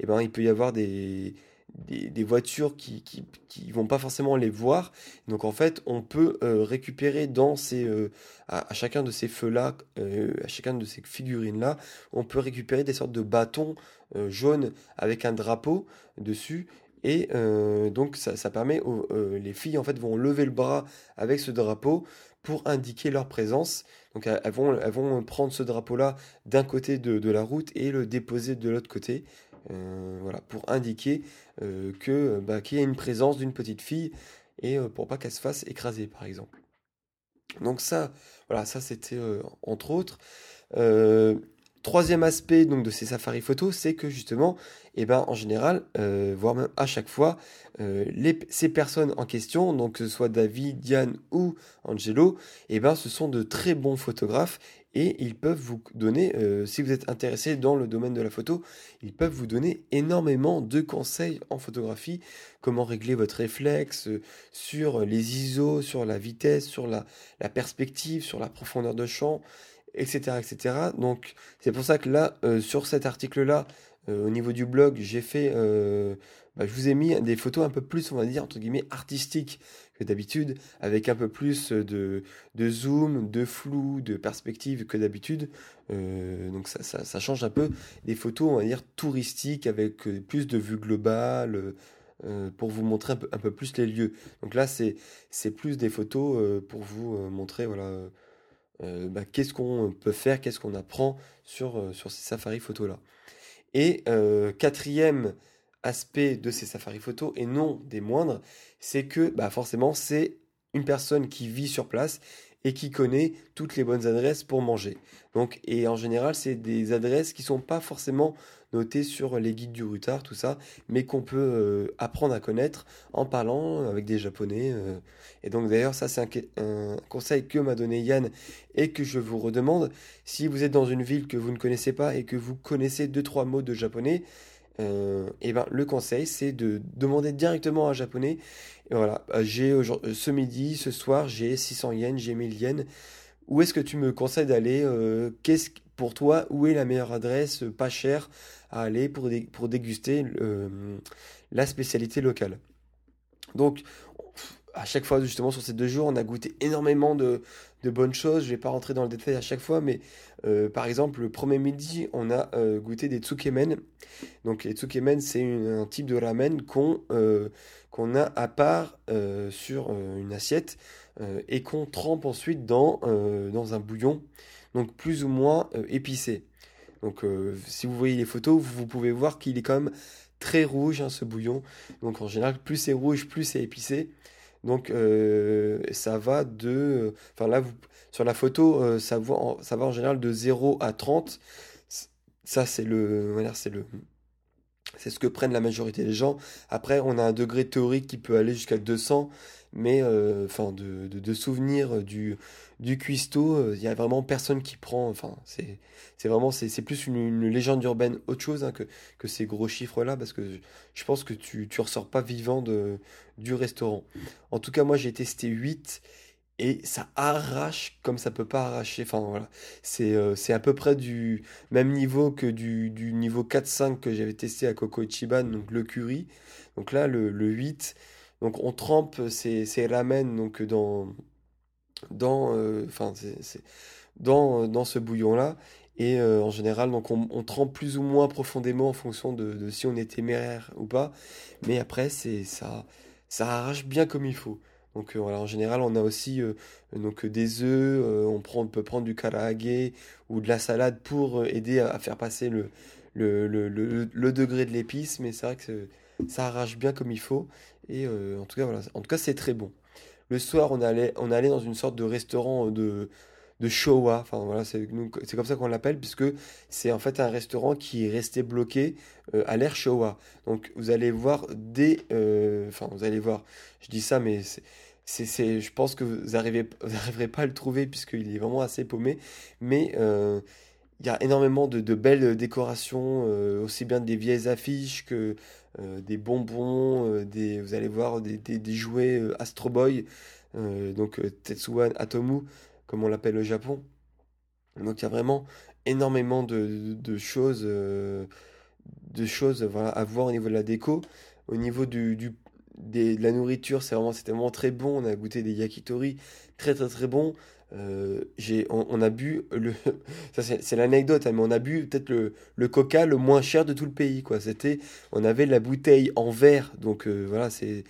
eh ben, il peut y avoir des, des, voitures qui, qui, vont pas forcément les voir. Donc en fait, on peut récupérer dans ces, à, chacun de ces feux-là, à chacun de ces figurines-là, on peut récupérer des sortes de bâtons jaunes avec un drapeau dessus. Et donc ça, permet, aux, les filles en fait vont lever le bras avec ce drapeau pour indiquer leur présence. Donc elles vont, elles vont prendre ce drapeau-là d'un côté de, la route et le déposer de l'autre côté. Euh, voilà, pour indiquer euh, que bah, qu'il y a une présence d'une petite fille et euh, pour pas qu'elle se fasse écraser par exemple. Donc ça, voilà, ça c'était entre autres. Troisième aspect donc de ces safaris photos, c'est que justement, eh ben, en général, voire même à chaque fois, ces personnes en question, donc que ce soit David, Diane ou Angelo, eh ben, ce sont de très bons photographes et ils peuvent vous donner, euh, si vous êtes intéressé dans le domaine de la photo, ils peuvent vous donner énormément de conseils en photographie, comment régler votre réflexe sur les ISO, sur la vitesse, sur la perspective, sur la profondeur de champ etc. etc. Donc c'est pour ça que là, euh, sur cet article-là, euh, au niveau du blog, j'ai fait, euh, bah, je vous ai mis des photos un peu plus, on va dire, entre guillemets, artistiques que d'habitude, avec un peu plus de, de zoom, de flou, de perspective que d'habitude. donc ça, ça, change un peu des photos, on va dire, touristiques, avec plus de vue globale. pour vous montrer un peu, un peu, plus les lieux. Donc là, c'est plus des photos pour vous montrer voilà, euh, bah, qu'est-ce qu'on peut faire, qu'est-ce qu'on apprend sur, euh, ces safaris photos là. Et euh, quatrième aspect de ces safaris photos, et non des moindres, c'est que bah, forcément c'est une personne qui vit sur place et qui connaît toutes les bonnes adresses pour manger. Donc, et en général, c'est des adresses qui sont pas forcément notées sur les guides du routard, tout ça, mais qu'on peut euh, apprendre à connaître en parlant avec des japonais. Euh. Et donc d'ailleurs, ça c'est un, conseil que m'a donné Yann et que je vous redemande. Si vous êtes dans une ville que vous ne connaissez pas et que vous connaissez deux trois mots de japonais, euh, et ben le conseil c'est de demander directement à un japonais. Voilà, bah, j'ai ce midi, ce soir, j'ai 600 yens, j'ai 1000 yens. Où est-ce que tu me conseilles d'aller Qu'est-ce pour toi Où est la meilleure adresse, pas chère, à aller pour, pour déguster la spécialité locale? Donc, à chaque fois, justement, sur ces deux jours, on a goûté énormément de, bonnes choses. Je ne vais pas rentrer dans le détail à chaque fois, mais euh, par exemple, le premier midi, on a euh, goûté des tsukemen. Donc, les tsukemen, c'est un type de ramen qu'on euh, a à part sur une assiette et qu'on trempe ensuite dans, dans un bouillon, donc plus ou moins épicé. Donc si vous voyez les photos, vous, pouvez voir qu'il est quand même très rouge hein, ce bouillon. Donc en général, plus c'est rouge, plus c'est épicé. Donc ça va de... Enfin là, vous, sur la photo, euh, ça, va en, général de 0 à 30. Ça, c'est le... C'est ce que prennent la majorité des gens. Après, on a un degré théorique qui peut aller jusqu'à 200 mais enfin de, de, de, souvenirs du, du cuistot, il y a vraiment personne qui prend. Enfin, c'est vraiment c'est plus une, légende urbaine autre chose hein, que, que ces gros chiffres là parce que je pense que tu tu ressors pas vivant de du restaurant. En tout cas, moi j'ai testé 8 et ça arrache comme ça peut pas arracher. Enfin voilà, c'est c'est à peu près du même niveau que du, du niveau 4-5 que j'avais testé à Coco Ichiban, donc le curry. Donc là, le, le 8, donc on trempe ces, ces ramen donc dans dans enfin dans dans ce bouillon là et euh, en général, donc on, trempe plus ou moins profondément en fonction de, si on est téméraire ou pas. Mais après, c'est ça, ça arrache bien comme il faut. Donc euh, voilà, en général, on a aussi euh, donc des œufs, on, peut prendre du karaage ou de la salade pour aider à, faire passer le, degré de l'épice. Mais c'est vrai que ça arrache bien comme il faut. Et en tout cas, voilà, en tout cas, c'est très bon. Le soir, on allait, on allait dans une sorte de restaurant de de Showa. C'est comme ça qu'on l'appelle puisque c'est en fait un restaurant qui est resté bloqué euh, à l'ère Showa. Donc vous allez voir des, euh, vous allez voir. Je dis ça, mais c'est, je pense que vous n'arriverez vous pas à le trouver puisqu'il est vraiment assez paumé. Mais euh, il y a énormément de, belles décorations, aussi bien des vieilles affiches que des bonbons, des, vous allez voir des, des jouets Astro Boy, donc Tetsuan Atomu comme on l'appelle au Japon. Donc il y a vraiment énormément de, choses, de choses à voir au niveau de la déco. Au niveau de la nourriture, c'est vraiment, c'était vraiment très bon. On a goûté des yakitori très très très bons. Euh, j'ai, on, a bu le, ça c'est, l'anecdote, hein, mais on a bu peut-être le, coca le moins cher de tout le pays, quoi. C'était, on avait la bouteille en verre, donc euh, voilà, c'était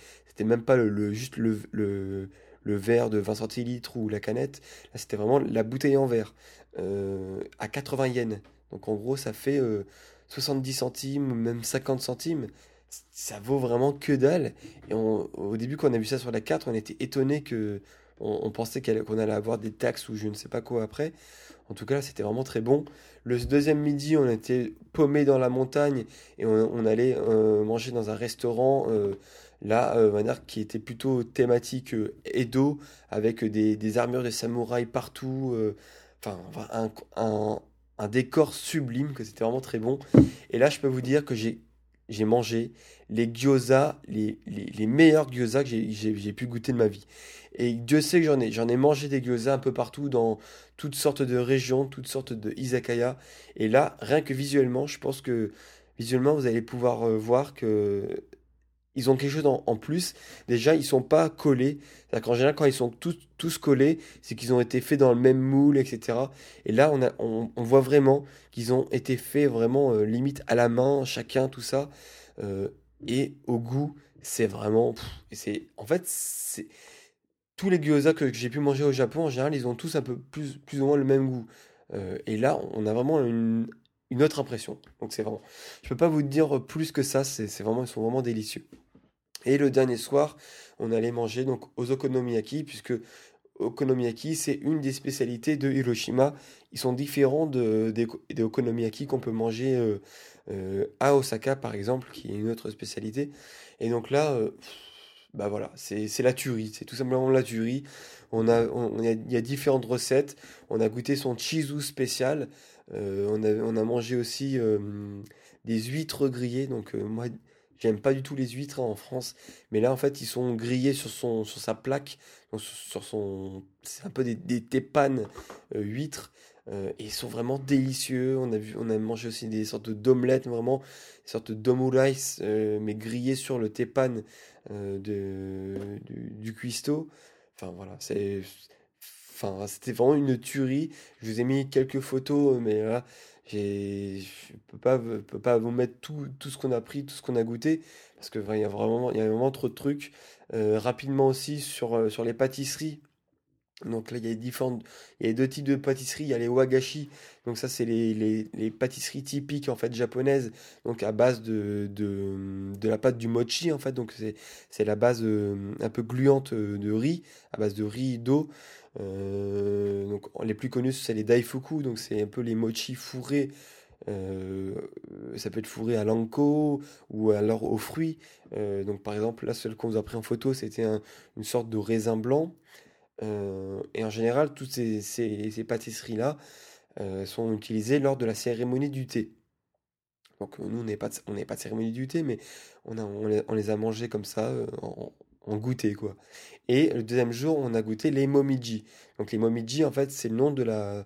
même pas le, juste le, le, verre de 20 centilitres ou la canette. Là, c'était vraiment la bouteille en verre euh, à 80 yens. Donc en gros, ça fait 70 centimes, même 50 centimes ça vaut vraiment que dalle. Et au début, quand on a vu ça sur la carte, on était étonné que on, pensait qu'on allait avoir des taxes ou je ne sais pas quoi après. En tout cas, c'était vraiment très bon. Le deuxième midi, on était paumé dans la montagne et on, allait euh, manger dans un restaurant euh, là, euh, qui était plutôt thématique Edo avec des, armures de samouraï partout. Enfin, un, un, un décor sublime, que c'était vraiment très bon. Et là, je peux vous dire que j'ai j'ai mangé les gyoza, les, les, meilleurs gyoza que j'ai pu goûter de ma vie. Et Dieu sait que j'en ai. J'en ai mangé des gyoza un peu partout dans toutes sortes de régions, toutes sortes de izakaya. Et là, rien que visuellement, je pense que visuellement, vous allez pouvoir euh, voir que ils ont quelque chose en, plus. Déjà, ils sont pas collés. C'est-à-dire qu'en général, quand ils sont tous, collés, c'est qu'ils ont été faits dans le même moule, etc. Et là, on, voit vraiment qu'ils ont été faits vraiment euh, limite à la main, chacun, tout ça. Euh, et au goût, c'est vraiment. c'est En fait, c'est tous les gyoza que j'ai pu manger au Japon, en général, ils ont tous un peu plus, plus ou moins le même goût. Euh, et là, on a vraiment une, une autre impression. Donc c'est vraiment. Je peux pas vous dire plus que ça. C'est vraiment, ils sont vraiment délicieux. Et le dernier soir, on allait manger donc aux okonomiyaki, puisque okonomiyaki, c'est une des spécialités de Hiroshima. Ils sont différents de, des, okonomiyaki qu'on peut manger euh, euh, à Osaka, par exemple, qui est une autre spécialité. Et donc là, euh, bah voilà, c'est la tuerie, c'est tout simplement la tuerie. On a, il y a différentes recettes. On a goûté son chizu spécial. on, a, on a mangé aussi des huîtres grillées. Donc moi, J'aime pas du tout les huîtres hein, en France, mais là en fait ils sont grillés sur son sur sa plaque, sur son c'est un peu des, des tépanes euh, huîtres euh, et ils sont vraiment délicieux. On a vu on a mangé aussi des sortes d'omelettes vraiment, des sortes d'omurice euh, mais grillées sur le tépane de du, du cuistot. Enfin voilà, c'est enfin c'était vraiment une tuerie. Je vous ai mis quelques photos mais là je peux pas, peux pas vous mettre tout, tout ce qu'on a pris, tout ce qu'on a goûté, parce que il y a vraiment, il y a vraiment trop de trucs. Euh, rapidement aussi sur, euh, sur les pâtisseries. Donc là, il y a différentes, il y a deux types de pâtisseries. Il y a les wagashi. Donc ça, c'est les, les, les, pâtisseries typiques en fait japonaises. Donc à base de, de, de la pâte du mochi en fait. Donc c'est, la base euh, un peu gluante de riz, à base de riz d'eau. Euh, donc, les plus connus, c'est les daifuku, donc c'est un peu les mochi fourrés. Euh, ça peut être fourré à l'anko ou alors aux fruits. Euh, donc, par exemple, là, celle qu'on vous a pris en photo, c'était une sorte de raisin blanc. et en général, toutes ces, ces, pâtisseries-là sont utilisées lors de la cérémonie du thé. Donc, nous, on n'est pas, de, pas cérémonie du thé, mais on, a, on les a mangés comme ça, en, on goûtait quoi. Et le deuxième jour, on a goûté les momiji. Donc les momiji, en fait, c'est le nom de la,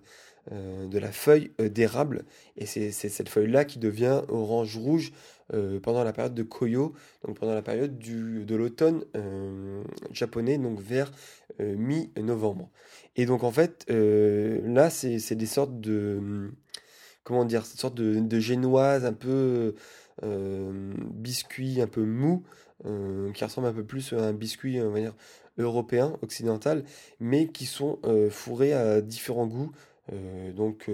euh, de la feuille euh, d'érable. Et c'est cette feuille-là qui devient orange-rouge euh, pendant la période de Koyo, donc pendant la période du, de l'automne japonais, donc vers mi-novembre. Et donc en fait, là, c'est des sortes de... Comment dire Cette de, de génoise un peu biscuit, un peu mou, euh, qui ressemble un peu plus à un biscuit, on européen, occidental, mais qui sont euh, fourrés à différents goûts. Euh, donc,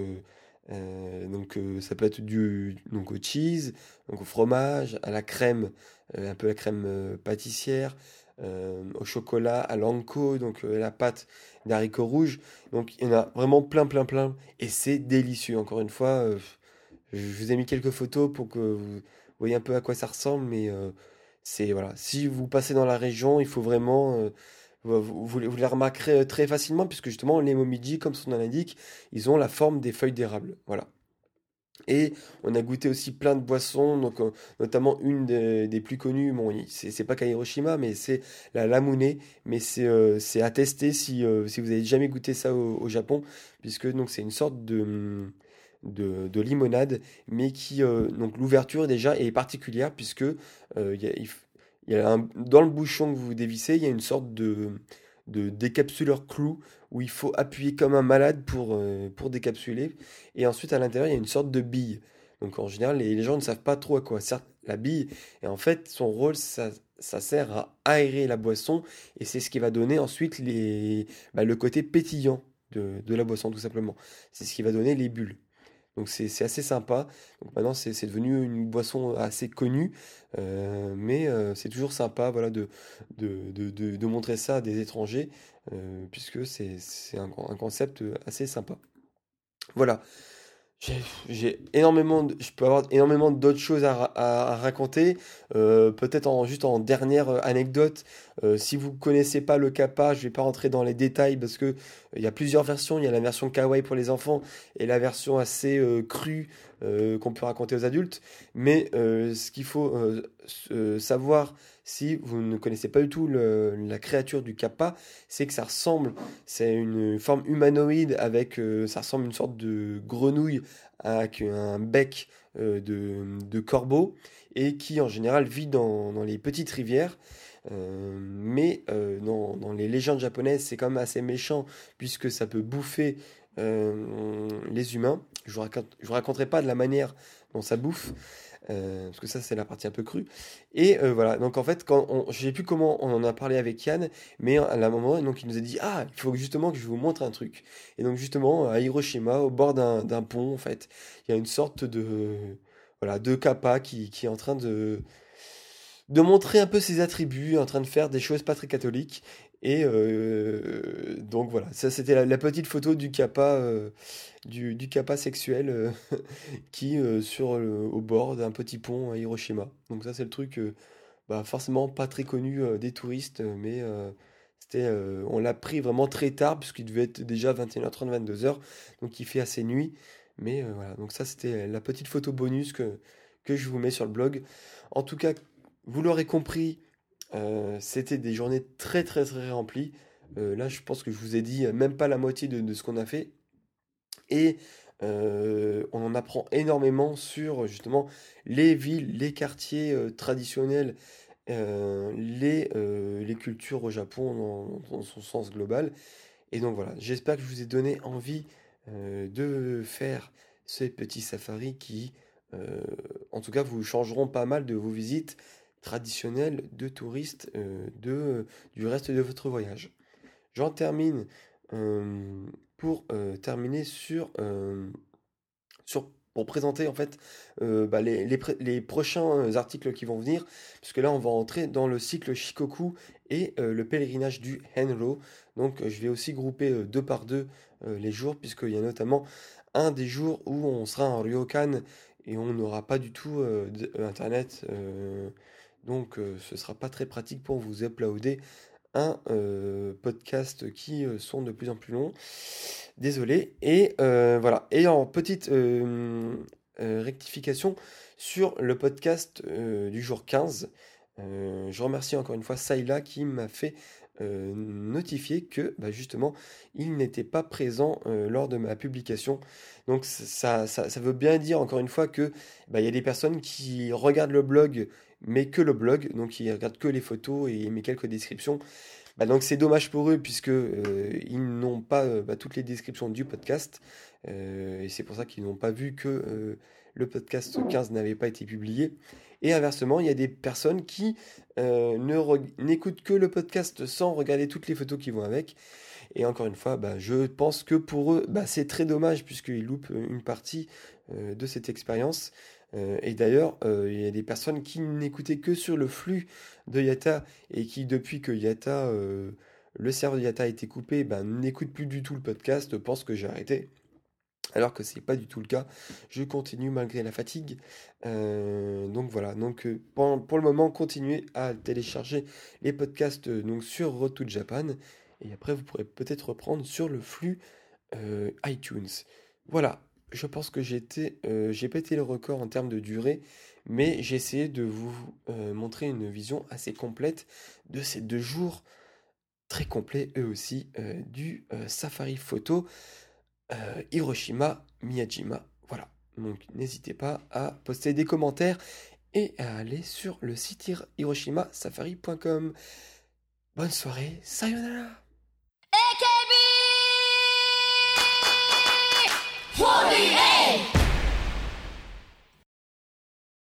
donc ça peut être du donc au cheese, donc au fromage, à la crème, un peu la crème pâtissière, au chocolat, à l'anko, donc la pâte d'haricots rouges. Donc il y en a vraiment plein, plein, plein. Et c'est délicieux. Encore une fois, je vous ai mis quelques photos pour que vous voyez un peu à quoi ça ressemble, mais si vous passez dans la région, il faut vraiment euh, vous, vous, les remarquerez euh, très facilement puisque justement les momiji comme son nom l'indique, ils ont la forme des feuilles d'érable. Voilà. Et on a goûté aussi plein de boissons, euh, notamment une des, plus connues, bon, c'est pas qu'à Hiroshima, mais c'est la Lamune, mais c'est euh, à si, vous avez jamais goûté ça au, Japon, puisque c'est une sorte de, de, limonade, mais qui donc l'ouverture déjà est particulière puisque il y a, dans le bouchon que vous dévissez, il y a une sorte de de décapsuleur clou où il faut appuyer comme un malade pour, euh, pour décapsuler. Et ensuite, à l'intérieur, il y a une sorte de bille. Donc en général, les, gens ne savent pas trop à quoi sert la bille. Et en fait, son rôle, ça, ça sert à aérer la boisson. Et c'est ce qui va donner ensuite les, bah, le côté pétillant de, de la boisson, tout simplement. C'est ce qui va donner les bulles. Donc c'est assez sympa. Maintenant c'est devenu une boisson assez connue, euh, mais euh, c'est toujours sympa voilà, de, montrer ça à des étrangers, euh, puisque c'est un, un, concept assez sympa. Voilà. J'ai énormément, je peux avoir énormément d'autres choses à, raconter. Euh, peut-être en, juste en dernière euh, anecdote, euh, si vous connaissez pas le kappa, je vais pas rentrer dans les détails parce que il y a plusieurs versions. Il y a la version kawaii pour les enfants et la version assez crue qu'on peut raconter aux adultes. Mais ce qu'il faut savoir si vous ne connaissez pas du tout la créature du kappa, c'est que ça ressemble, c'est une forme humanoïde avec, euh, ça ressemble à une sorte de grenouille avec un bec euh, de, corbeau et qui en général vit dans, les petites rivières. Euh, mais dans, les légendes japonaises, c'est quand même assez méchant puisque ça peut bouffer les humains. Je ne vous raconterai pas de la manière dont ça bouffe, euh, parce que ça c'est la partie un peu crue. Et euh, voilà, donc en fait, quand on, je sais plus comment on en a parlé avec Yann, mais à un moment, donc il nous a dit ah il faut justement que je vous montre un truc. Et donc justement à Hiroshima, au bord d'un pont, en fait, il y a une sorte de voilà de kappa qui, qui est en train de de montrer un peu ses attributs, en train de faire des choses pas très catholiques. Et euh, donc voilà, ça c'était la, petite photo du kappa, euh, du, du, sexuel euh, qui sur au bord d'un petit pont à Hiroshima. Donc ça c'est le truc, bah, forcément pas très connu des touristes, mais c'était, on l'a pris vraiment très tard puisqu'il devait être déjà 21h30, 22h, donc il fait assez nuit. Mais voilà, donc ça c'était la petite photo bonus que, que je vous mets sur le blog. En tout cas, vous l'aurez compris, euh, c'était des journées très très très remplies. Euh, là, je pense que je vous ai dit même pas la moitié de, ce qu'on a fait. Et euh, on en apprend énormément sur justement les villes, les quartiers traditionnels, les, les cultures au Japon dans, son sens global. Et donc voilà, j'espère que je vous ai donné envie de faire ces petits safaris qui, en tout cas, vous changeront pas mal de vos visites traditionnel de touristes euh, de, du reste de votre voyage. J'en termine euh, pour euh, terminer sur, sur pour présenter en fait bah, les, les, prochains articles qui vont venir, puisque là on va entrer dans le cycle Shikoku et le pèlerinage du Henro. Donc je vais aussi grouper deux par deux les jours, puisqu'il y a notamment un des jours où on sera en ryokan et on n'aura pas du tout internet donc euh, ce sera pas très pratique pour vous uploader un euh, podcast qui euh, sont de plus en plus longs. Désolé. Et voilà. Et en petite rectification sur le podcast du jour 15. je remercie encore une fois Saïla qui m'a fait notifier que bah, justement il n'était pas présent lors de ma publication. Donc ça, ça, veut bien dire encore une fois que bah, il y a des personnes qui regardent le blog mais que le blog, donc ils regardent que les photos et met quelques descriptions. Bah, donc c'est dommage pour eux puisque euh, ils n'ont pas euh, toutes les descriptions du podcast euh, et c'est pour ça qu'ils n'ont pas vu que le podcast 15 n'avait pas été publié. Et inversement, il y a des personnes qui n'écoutent que le podcast sans regarder toutes les photos qui vont avec. Et encore une fois, bah, je pense que pour eux, c'est très dommage puisqu'ils loupent une partie de cette expérience. Euh, et d'ailleurs, euh, il y a des personnes qui n'écoutaient que sur le flux de Yata et qui, depuis que Yata, euh, le serveur de Yata a été coupé, ben, n'écoutent plus du tout le podcast, pensent que j'ai arrêté. Alors que c'est pas du tout le cas. Je continue malgré la fatigue. donc voilà. Donc pour, le moment, continuez à télécharger les podcasts donc sur Road Japan. Et après, vous pourrez peut-être reprendre sur le flux iTunes. Voilà. je pense que euh, j'ai pété le record en termes de durée, mais j'ai essayé de vous euh, montrer une vision assez complète de ces deux jours très complets, eux aussi, euh, du safari photo Hiroshima Miyajima. Voilà, donc n'hésitez pas à poster des commentaires et à aller sur le site hiroshimasafari.com. Bonne soirée, sayonara 48